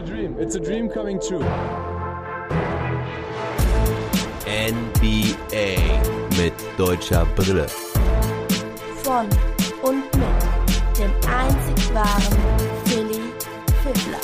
a dream. It's a dream coming true. NBA mit deutscher Brille. Von und mit dem einzig wahren Philly Fiddler.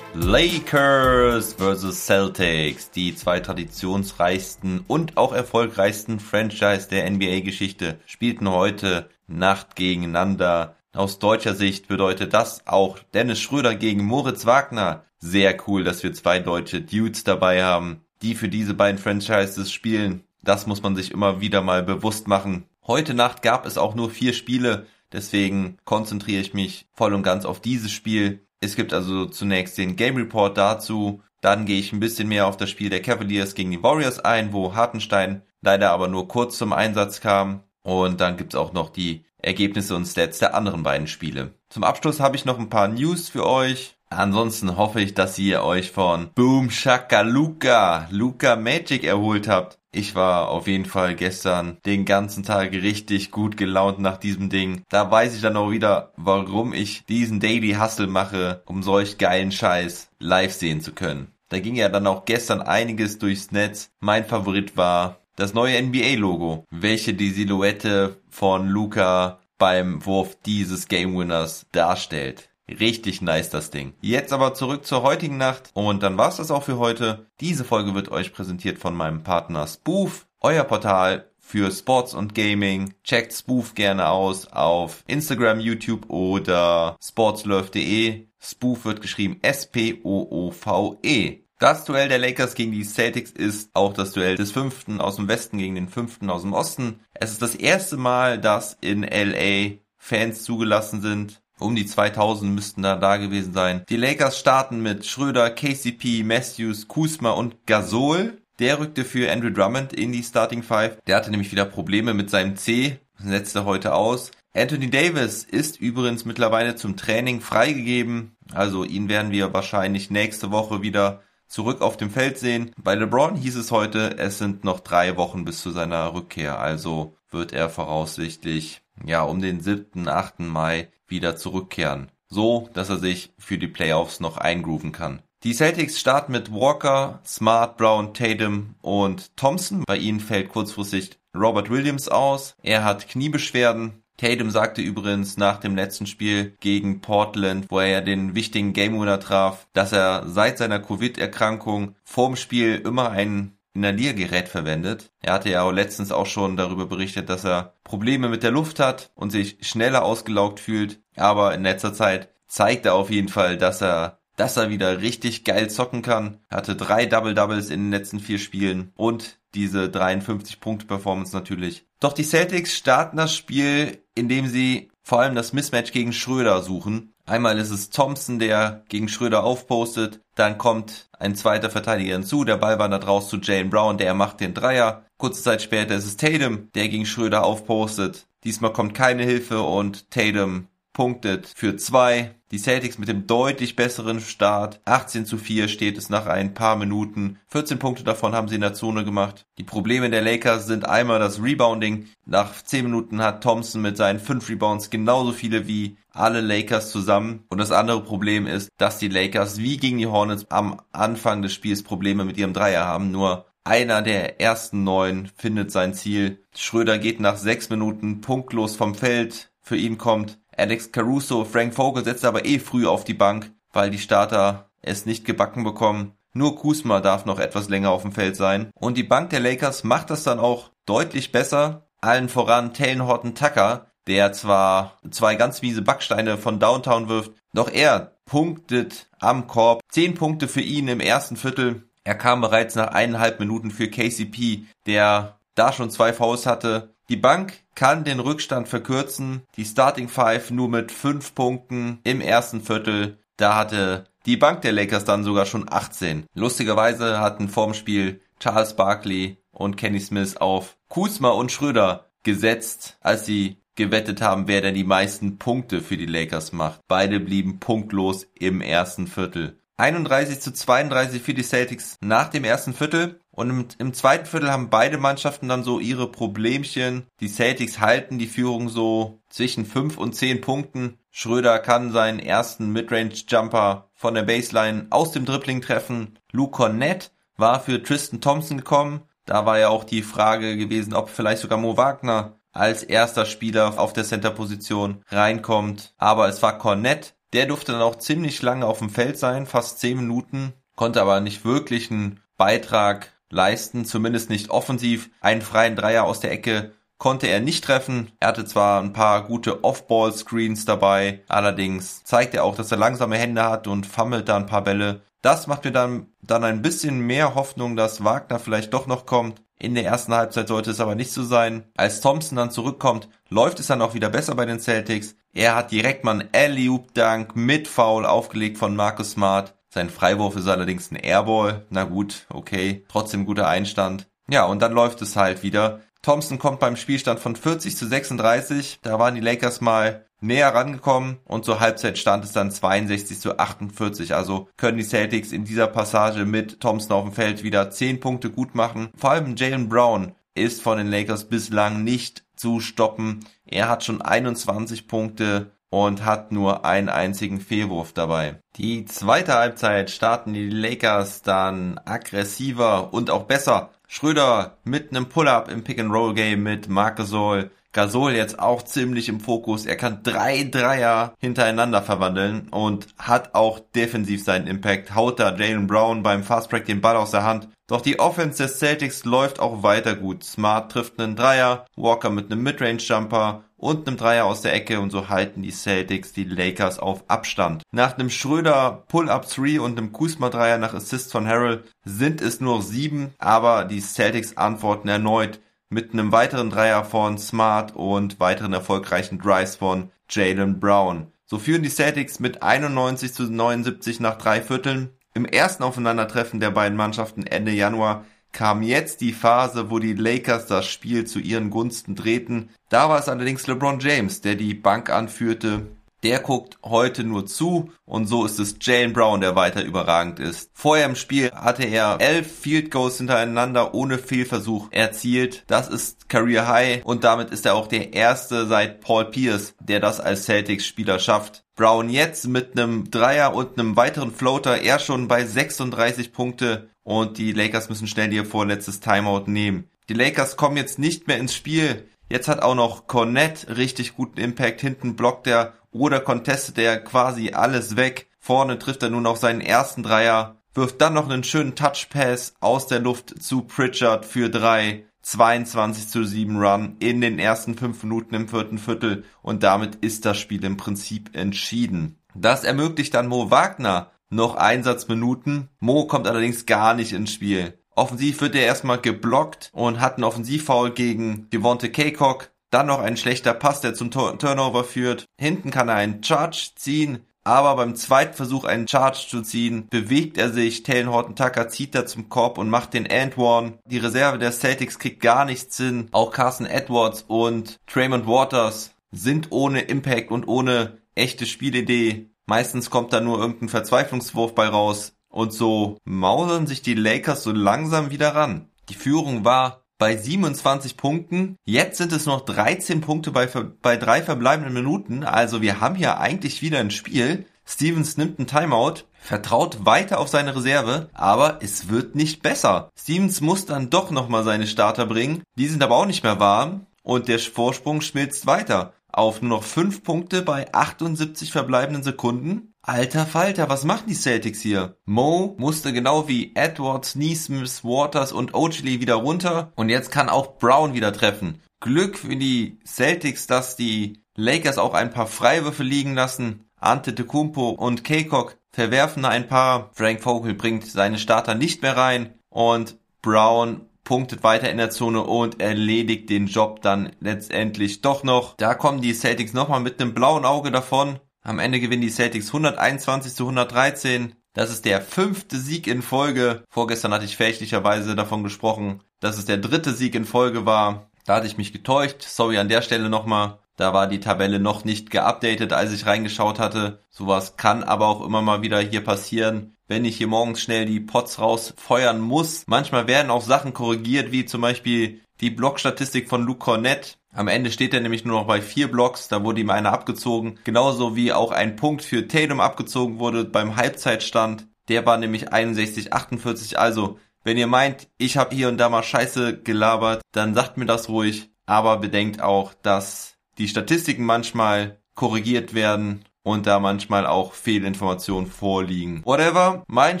Lakers vs. Celtics, die zwei traditionsreichsten und auch erfolgreichsten Franchise der NBA-Geschichte, spielten heute Nacht gegeneinander. Aus deutscher Sicht bedeutet das auch Dennis Schröder gegen Moritz Wagner. Sehr cool, dass wir zwei deutsche Dudes dabei haben, die für diese beiden Franchises spielen. Das muss man sich immer wieder mal bewusst machen. Heute Nacht gab es auch nur vier Spiele, deswegen konzentriere ich mich voll und ganz auf dieses Spiel. Es gibt also zunächst den Game Report dazu, dann gehe ich ein bisschen mehr auf das Spiel der Cavaliers gegen die Warriors ein, wo Hartenstein leider aber nur kurz zum Einsatz kam. Und dann gibt's auch noch die Ergebnisse und Stats der anderen beiden Spiele. Zum Abschluss habe ich noch ein paar News für euch. Ansonsten hoffe ich, dass ihr euch von Boom Shaka Luka, Luka Magic erholt habt. Ich war auf jeden Fall gestern den ganzen Tag richtig gut gelaunt nach diesem Ding. Da weiß ich dann auch wieder, warum ich diesen Daily Hustle mache, um solch geilen Scheiß live sehen zu können. Da ging ja dann auch gestern einiges durchs Netz. Mein Favorit war das neue NBA-Logo, welche die Silhouette von Luca beim Wurf dieses Game Winners darstellt. Richtig nice das Ding. Jetzt aber zurück zur heutigen Nacht und dann war's das auch für heute. Diese Folge wird euch präsentiert von meinem Partner Spoof, euer Portal für Sports und Gaming. Checkt Spoof gerne aus auf Instagram, YouTube oder sportslove.de. Spoof wird geschrieben S-P-O-O-V-E. Das Duell der Lakers gegen die Celtics ist auch das Duell des Fünften aus dem Westen gegen den Fünften aus dem Osten. Es ist das erste Mal, dass in LA Fans zugelassen sind. Um die 2000 müssten da da gewesen sein. Die Lakers starten mit Schröder, KCP, Matthews, Kuzma und Gasol. Der rückte für Andrew Drummond in die Starting Five. Der hatte nämlich wieder Probleme mit seinem C, setzte heute aus. Anthony Davis ist übrigens mittlerweile zum Training freigegeben. Also ihn werden wir wahrscheinlich nächste Woche wieder zurück auf dem Feld sehen. Bei LeBron hieß es heute, es sind noch drei Wochen bis zu seiner Rückkehr, also wird er voraussichtlich ja um den 7., 8. Mai wieder zurückkehren. So, dass er sich für die Playoffs noch eingrooven kann. Die Celtics starten mit Walker, Smart, Brown, Tatum und Thompson. Bei ihnen fällt kurzfristig Robert Williams aus. Er hat Kniebeschwerden. Tatum sagte übrigens nach dem letzten Spiel gegen Portland, wo er ja den wichtigen Game Winner traf, dass er seit seiner Covid-Erkrankung vorm Spiel immer ein Inhaliergerät verwendet. Er hatte ja auch letztens auch schon darüber berichtet, dass er Probleme mit der Luft hat und sich schneller ausgelaugt fühlt. Aber in letzter Zeit zeigt er auf jeden Fall, dass er dass er wieder richtig geil zocken kann. Er hatte drei Double Doubles in den letzten vier Spielen und diese 53 Punkte Performance natürlich. Doch die Celtics starten das Spiel, indem sie vor allem das Mismatch gegen Schröder suchen. Einmal ist es Thompson, der gegen Schröder aufpostet. Dann kommt ein zweiter Verteidiger hinzu. Der Ball wandert raus zu Jane Brown, der macht den Dreier. Kurze Zeit später ist es Tatum, der gegen Schröder aufpostet. Diesmal kommt keine Hilfe und Tatum punktet für zwei. Die Celtics mit dem deutlich besseren Start. 18 zu 4 steht es nach ein paar Minuten. 14 Punkte davon haben sie in der Zone gemacht. Die Probleme der Lakers sind einmal das Rebounding. Nach 10 Minuten hat Thompson mit seinen 5 Rebounds genauso viele wie alle Lakers zusammen. Und das andere Problem ist, dass die Lakers wie gegen die Hornets am Anfang des Spiels Probleme mit ihrem Dreier haben. Nur einer der ersten neun findet sein Ziel. Schröder geht nach sechs Minuten punktlos vom Feld. Für ihn kommt Alex Caruso, Frank Vogel setzt aber eh früh auf die Bank, weil die Starter es nicht gebacken bekommen. Nur Kuzma darf noch etwas länger auf dem Feld sein. Und die Bank der Lakers macht das dann auch deutlich besser. Allen voran Taylor Horton Tucker, der zwar zwei ganz miese Backsteine von Downtown wirft, doch er punktet am Korb. Zehn Punkte für ihn im ersten Viertel. Er kam bereits nach eineinhalb Minuten für KCP, der da schon zwei Fouls hatte. Die Bank kann den Rückstand verkürzen. Die Starting Five nur mit fünf Punkten im ersten Viertel. Da hatte die Bank der Lakers dann sogar schon 18. Lustigerweise hatten vorm Spiel Charles Barkley und Kenny Smith auf Kuzma und Schröder gesetzt, als sie gewettet haben, wer denn die meisten Punkte für die Lakers macht. Beide blieben punktlos im ersten Viertel. 31 zu 32 für die Celtics nach dem ersten Viertel. Und im, im, zweiten Viertel haben beide Mannschaften dann so ihre Problemchen. Die Celtics halten die Führung so zwischen 5 und 10 Punkten. Schröder kann seinen ersten Midrange-Jumper von der Baseline aus dem Dribbling treffen. Luke Cornett war für Tristan Thompson gekommen. Da war ja auch die Frage gewesen, ob vielleicht sogar Mo Wagner als erster Spieler auf der Center-Position reinkommt. Aber es war Cornett. Der durfte dann auch ziemlich lange auf dem Feld sein, fast zehn Minuten, konnte aber nicht wirklich einen Beitrag leisten, zumindest nicht offensiv. Einen freien Dreier aus der Ecke konnte er nicht treffen. Er hatte zwar ein paar gute Off-Ball-Screens dabei, allerdings zeigt er auch, dass er langsame Hände hat und fummelt da ein paar Bälle. Das macht mir dann, dann ein bisschen mehr Hoffnung, dass Wagner vielleicht doch noch kommt. In der ersten Halbzeit sollte es aber nicht so sein. Als Thompson dann zurückkommt, läuft es dann auch wieder besser bei den Celtics. Er hat direkt mal einen Alley-Oop-Dunk mit Foul aufgelegt von Marcus Smart. Sein Freiwurf ist allerdings ein Airball. Na gut, okay. Trotzdem guter Einstand. Ja, und dann läuft es halt wieder. Thompson kommt beim Spielstand von 40 zu 36. Da waren die Lakers mal näher rangekommen und zur Halbzeit stand es dann 62 zu 48. Also können die Celtics in dieser Passage mit Thompson auf dem Feld wieder 10 Punkte gut machen. Vor allem Jalen Brown ist von den Lakers bislang nicht zu stoppen. Er hat schon 21 Punkte und hat nur einen einzigen Fehlwurf dabei. Die zweite Halbzeit starten die Lakers dann aggressiver und auch besser. Schröder mit einem Pull-up im Pick-and-Roll-Game mit Marc Gasol. Gasol jetzt auch ziemlich im Fokus. Er kann drei Dreier hintereinander verwandeln und hat auch defensiv seinen Impact. Haut da Jalen Brown beim Fastbreak den Ball aus der Hand. Doch die Offense des Celtics läuft auch weiter gut. Smart trifft einen Dreier, Walker mit einem Midrange-Jumper und einem Dreier aus der Ecke und so halten die Celtics die Lakers auf Abstand. Nach einem Schröder Pull-Up 3 und einem Kuzma Dreier nach Assist von Harrell sind es nur sieben, aber die Celtics antworten erneut mit einem weiteren Dreier von Smart und weiteren erfolgreichen Drives von Jalen Brown. So führen die Celtics mit 91 zu 79 nach drei Vierteln. Im ersten Aufeinandertreffen der beiden Mannschaften Ende Januar kam jetzt die Phase, wo die Lakers das Spiel zu ihren Gunsten drehten. Da war es allerdings LeBron James, der die Bank anführte. Der guckt heute nur zu und so ist es Jalen Brown, der weiter überragend ist. Vorher im Spiel hatte er elf Field Goals hintereinander ohne Fehlversuch erzielt. Das ist Career High und damit ist er auch der erste seit Paul Pierce, der das als Celtics Spieler schafft. Brown jetzt mit einem Dreier und einem weiteren Floater, er schon bei 36 Punkte und die Lakers müssen schnell ihr vorletztes Timeout nehmen. Die Lakers kommen jetzt nicht mehr ins Spiel. Jetzt hat auch noch Cornett richtig guten Impact. Hinten blockt er oder contestet er quasi alles weg. Vorne trifft er nun noch seinen ersten Dreier. Wirft dann noch einen schönen Touchpass aus der Luft zu Pritchard für drei. 22 zu 7 Run in den ersten fünf Minuten im vierten Viertel und damit ist das Spiel im Prinzip entschieden. Das ermöglicht dann Mo Wagner noch Einsatzminuten. Mo kommt allerdings gar nicht ins Spiel. Offensiv wird er erstmal geblockt und hat einen Offensivfoul gegen Devonte Kaycock. Dann noch ein schlechter Pass, der zum Turnover führt. Hinten kann er einen Charge ziehen, aber beim zweiten Versuch einen Charge zu ziehen, bewegt er sich. Taylor Horton Tucker zieht da zum Korb und macht den And One. Die Reserve der Celtics kriegt gar nichts hin. Auch Carson Edwards und Draymond Waters sind ohne Impact und ohne echte Spielidee. Meistens kommt da nur irgendein Verzweiflungswurf bei raus. Und so mausern sich die Lakers so langsam wieder ran. Die Führung war bei 27 Punkten. Jetzt sind es noch 13 Punkte bei, bei drei verbleibenden Minuten. Also wir haben hier eigentlich wieder ein Spiel. Stevens nimmt ein Timeout, vertraut weiter auf seine Reserve, aber es wird nicht besser. Stevens muss dann doch nochmal seine Starter bringen. Die sind aber auch nicht mehr warm und der Vorsprung schmilzt weiter auf nur noch 5 Punkte bei 78 verbleibenden Sekunden. Alter Falter, was machen die Celtics hier? Mo musste genau wie Edwards, Neesmith, Waters und Oakley wieder runter und jetzt kann auch Brown wieder treffen. Glück für die Celtics, dass die Lakers auch ein paar Freiwürfe liegen lassen. Ante Tecumpo und Kaycock verwerfen ein paar. Frank Vogel bringt seine Starter nicht mehr rein und Brown punktet weiter in der Zone und erledigt den Job dann letztendlich doch noch. Da kommen die Celtics nochmal mit einem blauen Auge davon. Am Ende gewinnen die Celtics 121 zu 113. Das ist der fünfte Sieg in Folge. Vorgestern hatte ich fälschlicherweise davon gesprochen, dass es der dritte Sieg in Folge war. Da hatte ich mich getäuscht. Sorry an der Stelle nochmal. Da war die Tabelle noch nicht geupdatet, als ich reingeschaut hatte. Sowas kann aber auch immer mal wieder hier passieren wenn ich hier morgens schnell die Pots rausfeuern muss. Manchmal werden auch Sachen korrigiert, wie zum Beispiel die Blockstatistik von Luke Cornett. Am Ende steht er nämlich nur noch bei vier Blocks, da wurde ihm einer abgezogen. Genauso wie auch ein Punkt für Tatum abgezogen wurde beim Halbzeitstand. Der war nämlich 61-48. Also, wenn ihr meint, ich habe hier und da mal Scheiße gelabert, dann sagt mir das ruhig. Aber bedenkt auch, dass die Statistiken manchmal korrigiert werden und da manchmal auch Fehlinformationen vorliegen. Whatever. Mein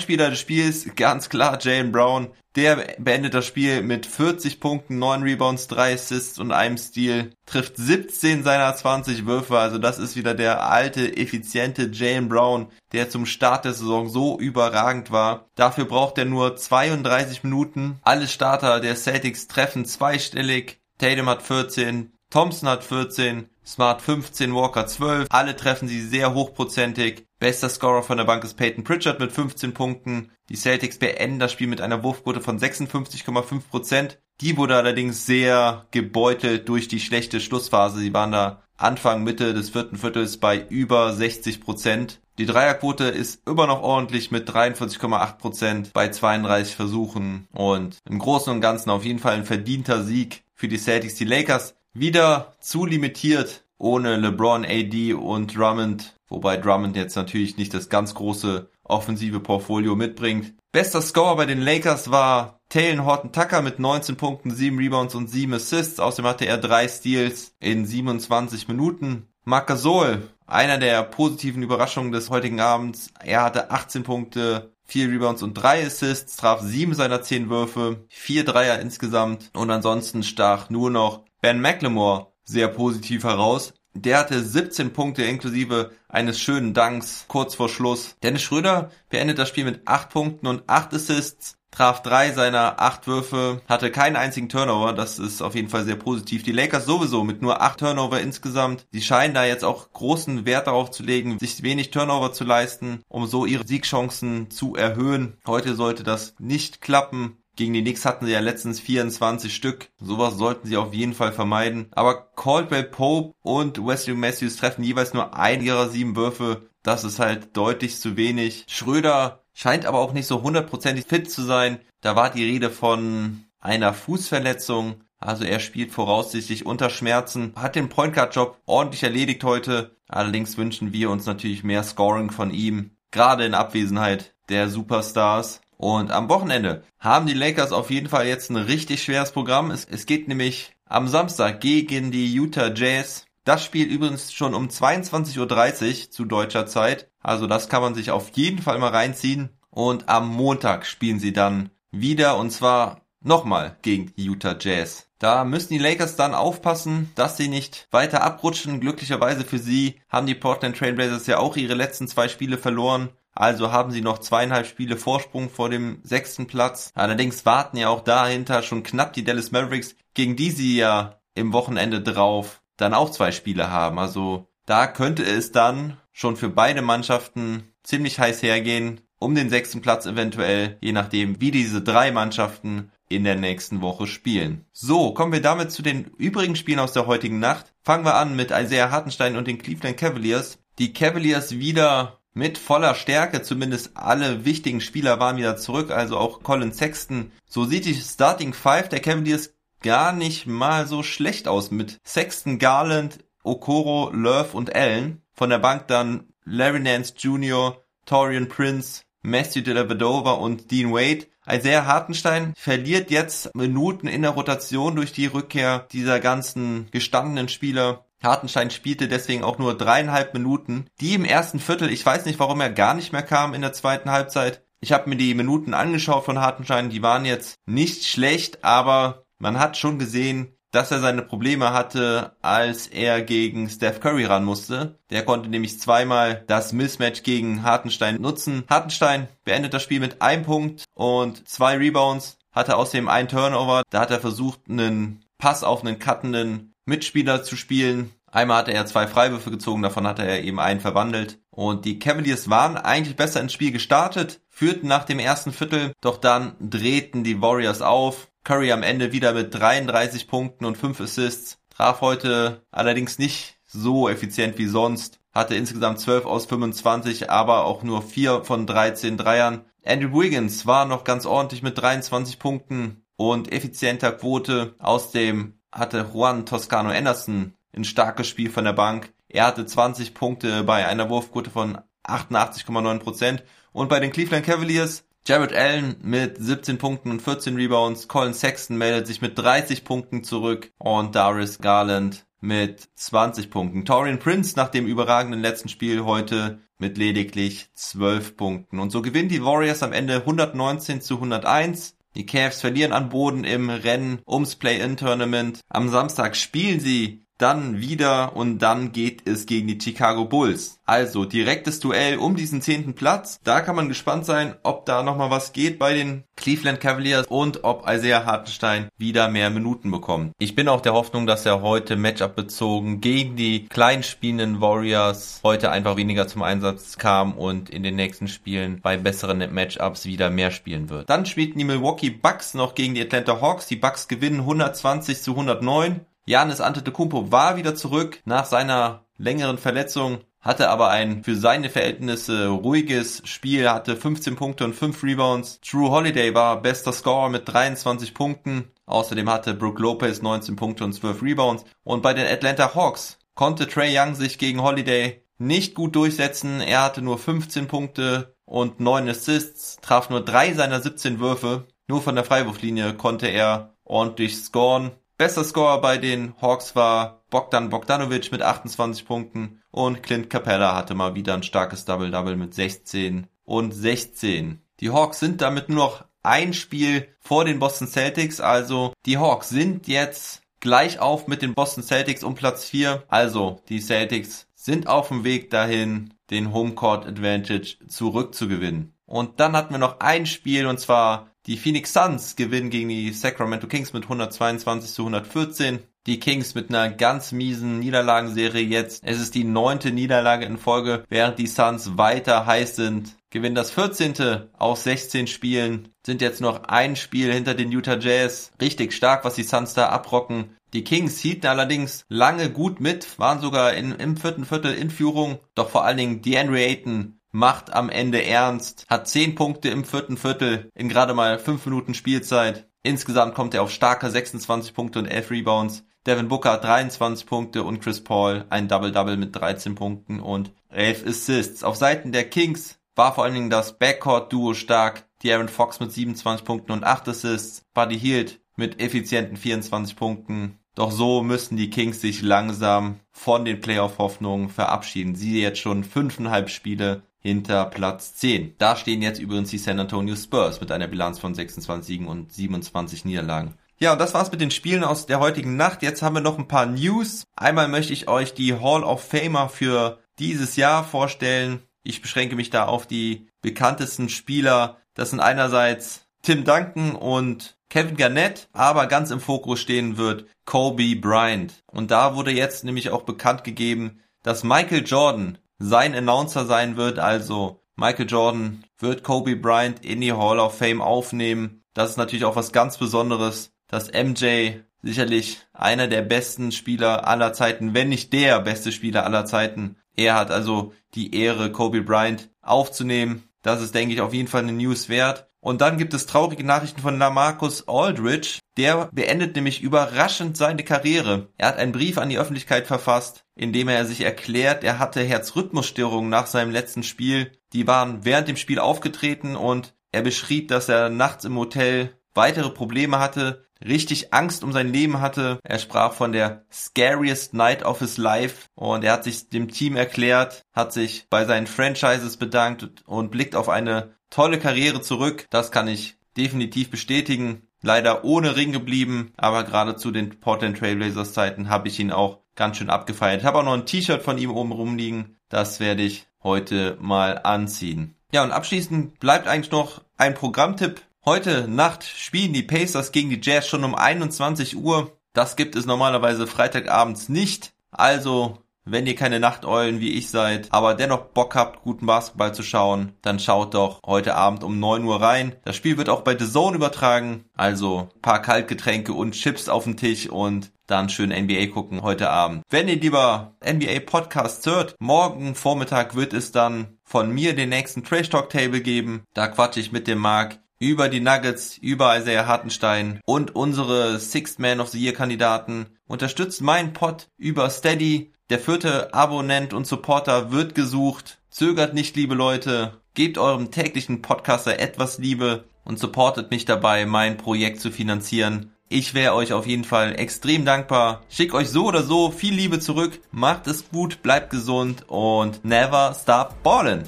Spieler des Spiels, ganz klar Jalen Brown. Der beendet das Spiel mit 40 Punkten, 9 Rebounds, 3 Assists und einem Steal. Trifft 17 seiner 20 Würfe. Also das ist wieder der alte, effiziente Jalen Brown, der zum Start der Saison so überragend war. Dafür braucht er nur 32 Minuten. Alle Starter der Celtics treffen zweistellig. Tatum hat 14, Thompson hat 14, Smart 15, Walker 12. Alle treffen sie sehr hochprozentig. Bester Scorer von der Bank ist Peyton Pritchard mit 15 Punkten. Die Celtics beenden das Spiel mit einer Wurfquote von 56,5%. Die wurde allerdings sehr gebeutelt durch die schlechte Schlussphase. Sie waren da Anfang, Mitte des vierten Viertels bei über 60%. Die Dreierquote ist immer noch ordentlich mit 43,8% bei 32 Versuchen. Und im Großen und Ganzen auf jeden Fall ein verdienter Sieg für die Celtics. Die Lakers wieder zu limitiert ohne LeBron, AD und Drummond, wobei Drummond jetzt natürlich nicht das ganz große offensive Portfolio mitbringt. Bester Scorer bei den Lakers war Taylor Horton Tucker mit 19 Punkten, 7 Rebounds und 7 Assists. Außerdem hatte er 3 Steals in 27 Minuten. Marc Gasol, einer der positiven Überraschungen des heutigen Abends. Er hatte 18 Punkte, 4 Rebounds und 3 Assists, traf 7 seiner 10 Würfe, 4 Dreier insgesamt und ansonsten stach nur noch Ben McLemore sehr positiv heraus. Der hatte 17 Punkte inklusive eines schönen Danks kurz vor Schluss. Dennis Schröder beendet das Spiel mit 8 Punkten und 8 Assists, traf 3 seiner 8 Würfe, hatte keinen einzigen Turnover, das ist auf jeden Fall sehr positiv. Die Lakers sowieso mit nur 8 Turnover insgesamt. Sie scheinen da jetzt auch großen Wert darauf zu legen, sich wenig Turnover zu leisten, um so ihre Siegchancen zu erhöhen. Heute sollte das nicht klappen. Gegen die Knicks hatten sie ja letztens 24 Stück. Sowas sollten sie auf jeden Fall vermeiden. Aber Caldwell Pope und Wesley Matthews treffen jeweils nur ein ihrer sieben Würfe. Das ist halt deutlich zu wenig. Schröder scheint aber auch nicht so hundertprozentig fit zu sein. Da war die Rede von einer Fußverletzung. Also er spielt voraussichtlich unter Schmerzen, hat den Point Guard Job ordentlich erledigt heute. Allerdings wünschen wir uns natürlich mehr Scoring von ihm, gerade in Abwesenheit der Superstars. Und am Wochenende haben die Lakers auf jeden Fall jetzt ein richtig schweres Programm. Es, es geht nämlich am Samstag gegen die Utah Jazz. Das Spiel übrigens schon um 22.30 Uhr zu deutscher Zeit. Also das kann man sich auf jeden Fall mal reinziehen. Und am Montag spielen sie dann wieder und zwar nochmal gegen die Utah Jazz. Da müssen die Lakers dann aufpassen, dass sie nicht weiter abrutschen. Glücklicherweise für sie haben die Portland Trailblazers ja auch ihre letzten zwei Spiele verloren. Also haben sie noch zweieinhalb Spiele Vorsprung vor dem sechsten Platz. Allerdings warten ja auch dahinter schon knapp die Dallas Mavericks, gegen die sie ja im Wochenende drauf dann auch zwei Spiele haben. Also da könnte es dann schon für beide Mannschaften ziemlich heiß hergehen, um den sechsten Platz eventuell, je nachdem, wie diese drei Mannschaften in der nächsten Woche spielen. So, kommen wir damit zu den übrigen Spielen aus der heutigen Nacht. Fangen wir an mit Isaiah Hartenstein und den Cleveland Cavaliers. Die Cavaliers wieder mit voller Stärke. Zumindest alle wichtigen Spieler waren wieder zurück, also auch Colin Sexton. So sieht die Starting Five der Cavaliers gar nicht mal so schlecht aus mit Sexton, Garland, Okoro, Love und Allen. Von der Bank dann Larry Nance Jr., Torian Prince, Matthew Dellavedova und Dean Wade. Isaiah Hartenstein verliert jetzt Minuten in der Rotation durch die Rückkehr dieser ganzen gestandenen Spieler. Hartenstein spielte deswegen auch nur dreieinhalb Minuten. Die im ersten Viertel, ich weiß nicht, warum er gar nicht mehr kam in der zweiten Halbzeit. Ich habe mir die Minuten angeschaut von Hartenstein, die waren jetzt nicht schlecht, aber man hat schon gesehen, dass er seine Probleme hatte, als er gegen Steph Curry ran musste. Der konnte nämlich zweimal das Mismatch gegen Hartenstein nutzen. Hartenstein beendet das Spiel mit einem Punkt und zwei Rebounds, hatte außerdem einen Turnover. Da hat er versucht, einen Pass auf einen cuttenden Mitspieler zu spielen. Einmal hatte er zwei Freiwürfe gezogen, davon hatte er eben einen verwandelt. Und die Cavaliers waren eigentlich besser ins Spiel gestartet, führten nach dem ersten Viertel, doch dann drehten die Warriors auf. Curry am Ende wieder mit 33 Punkten und 5 Assists, traf heute allerdings nicht so effizient wie sonst, hatte insgesamt 12 aus 25, aber auch nur 4 von 13 Dreiern. Andrew Wiggins war noch ganz ordentlich mit 23 Punkten und effizienter Quote aus dem hatte Juan Toscano Anderson ein starkes Spiel von der Bank. Er hatte 20 Punkte bei einer Wurfquote von 88,9% und bei den Cleveland Cavaliers Jared Allen mit 17 Punkten und 14 Rebounds. Colin Sexton meldet sich mit 30 Punkten zurück und Darius Garland mit 20 Punkten. Torian Prince nach dem überragenden letzten Spiel heute mit lediglich 12 Punkten. Und so gewinnen die Warriors am Ende 119 zu 101. Die Cavs verlieren an Boden im Rennen ums Play-In-Tournament. Am Samstag spielen sie dann wieder und dann geht es gegen die Chicago Bulls. Also direktes Duell um diesen zehnten Platz. Da kann man gespannt sein, ob da nochmal was geht bei den Cleveland Cavaliers und ob Isaiah Hartenstein wieder mehr Minuten bekommt. Ich bin auch der Hoffnung, dass er heute Matchup bezogen gegen die klein spielenden Warriors heute einfach weniger zum Einsatz kam und in den nächsten Spielen bei besseren Matchups wieder mehr spielen wird. Dann spielten die Milwaukee Bucks noch gegen die Atlanta Hawks. Die Bucks gewinnen 120 zu 109. Janis Antetokounmpo war wieder zurück nach seiner längeren Verletzung, hatte aber ein für seine Verhältnisse ruhiges Spiel, hatte 15 Punkte und 5 Rebounds. Drew Holiday war bester Scorer mit 23 Punkten. Außerdem hatte Brook Lopez 19 Punkte und 12 Rebounds. Und bei den Atlanta Hawks konnte Trey Young sich gegen Holiday nicht gut durchsetzen. Er hatte nur 15 Punkte und 9 Assists, traf nur 3 seiner 17 Würfe. Nur von der Freiwurflinie konnte er ordentlich scoren. Bester Scorer bei den Hawks war Bogdan Bogdanovic mit 28 Punkten und Clint Capella hatte mal wieder ein starkes Double-Double mit 16 und 16. Die Hawks sind damit nur noch ein Spiel vor den Boston Celtics, also die Hawks sind jetzt gleich auf mit den Boston Celtics um Platz 4. Also die Celtics sind auf dem Weg dahin, den Homecourt Advantage zurückzugewinnen. Und dann hatten wir noch ein Spiel und zwar die Phoenix Suns gewinnen gegen die Sacramento Kings mit 122 zu 114. Die Kings mit einer ganz miesen Niederlagenserie jetzt. Es ist die neunte Niederlage in Folge, während die Suns weiter heiß sind. Gewinnen das 14. aus 16 Spielen. Sind jetzt noch ein Spiel hinter den Utah Jazz. Richtig stark, was die Suns da abrocken. Die Kings hielten allerdings lange gut mit, waren sogar in, im vierten Viertel in Führung. Doch vor allen Dingen DeAndre Ayton macht am Ende ernst, hat 10 Punkte im vierten Viertel in gerade mal 5 Minuten Spielzeit. Insgesamt kommt er auf starke 26 Punkte und 11 Rebounds. Devin Booker hat 23 Punkte und Chris Paul ein Double-Double mit 13 Punkten und 11 Assists. Auf Seiten der Kings war vor allen Dingen das Backcourt-Duo stark. Die Aaron Fox mit 27 Punkten und 8 Assists. Buddy Hield mit effizienten 24 Punkten. Doch so müssen die Kings sich langsam von den Playoff-Hoffnungen verabschieden. Sie jetzt schon fünfeinhalb Spiele hinter Platz 10. Da stehen jetzt übrigens die San Antonio Spurs mit einer Bilanz von 26 Siegen und 27 Niederlagen. Ja, und das war's mit den Spielen aus der heutigen Nacht. Jetzt haben wir noch ein paar News. Einmal möchte ich euch die Hall of Famer für dieses Jahr vorstellen. Ich beschränke mich da auf die bekanntesten Spieler. Das sind einerseits Tim Duncan und Kevin Garnett, aber ganz im Fokus stehen wird Kobe Bryant. Und da wurde jetzt nämlich auch bekannt gegeben, dass Michael Jordan sein Announcer sein wird. Also Michael Jordan wird Kobe Bryant in die Hall of Fame aufnehmen. Das ist natürlich auch was ganz Besonderes, dass MJ sicherlich einer der besten Spieler aller Zeiten, wenn nicht der beste Spieler aller Zeiten. Er hat also die Ehre, Kobe Bryant aufzunehmen. Das ist, denke ich, auf jeden Fall eine News wert. Und dann gibt es traurige Nachrichten von Lamarcus Aldridge. Der beendet nämlich überraschend seine Karriere. Er hat einen Brief an die Öffentlichkeit verfasst, in dem er sich erklärt, er hatte Herzrhythmusstörungen nach seinem letzten Spiel. Die waren während dem Spiel aufgetreten und er beschrieb, dass er nachts im Hotel weitere Probleme hatte, richtig Angst um sein Leben hatte. Er sprach von der scariest night of his life und er hat sich dem Team erklärt, hat sich bei seinen Franchises bedankt und blickt auf eine tolle Karriere zurück. Das kann ich definitiv bestätigen. Leider ohne Ring geblieben, aber gerade zu den Portland Trailblazers Zeiten habe ich ihn auch ganz schön abgefeiert. Ich habe auch noch ein T-Shirt von ihm oben rumliegen. Das werde ich heute mal anziehen. Ja, und abschließend bleibt eigentlich noch ein Programmtipp. Heute Nacht spielen die Pacers gegen die Jazz schon um 21 Uhr. Das gibt es normalerweise Freitagabends nicht. Also wenn ihr keine Nachteulen wie ich seid, aber dennoch Bock habt, guten Basketball zu schauen, dann schaut doch heute Abend um 9 Uhr rein. Das Spiel wird auch bei The Zone übertragen, also paar Kaltgetränke und Chips auf dem Tisch und dann schön NBA gucken heute Abend. Wenn ihr lieber NBA Podcast hört, morgen Vormittag wird es dann von mir den nächsten Trash Talk Table geben. Da quatsche ich mit dem Marc über die Nuggets, über Isaiah Hartenstein und unsere Sixth Man of the Year Kandidaten. Unterstützt meinen Pod über Steady. Der vierte Abonnent und Supporter wird gesucht. Zögert nicht, liebe Leute. Gebt eurem täglichen Podcaster etwas Liebe und supportet mich dabei, mein Projekt zu finanzieren. Ich wäre euch auf jeden Fall extrem dankbar. Schick euch so oder so viel Liebe zurück. Macht es gut, bleibt gesund und never stop ballin'.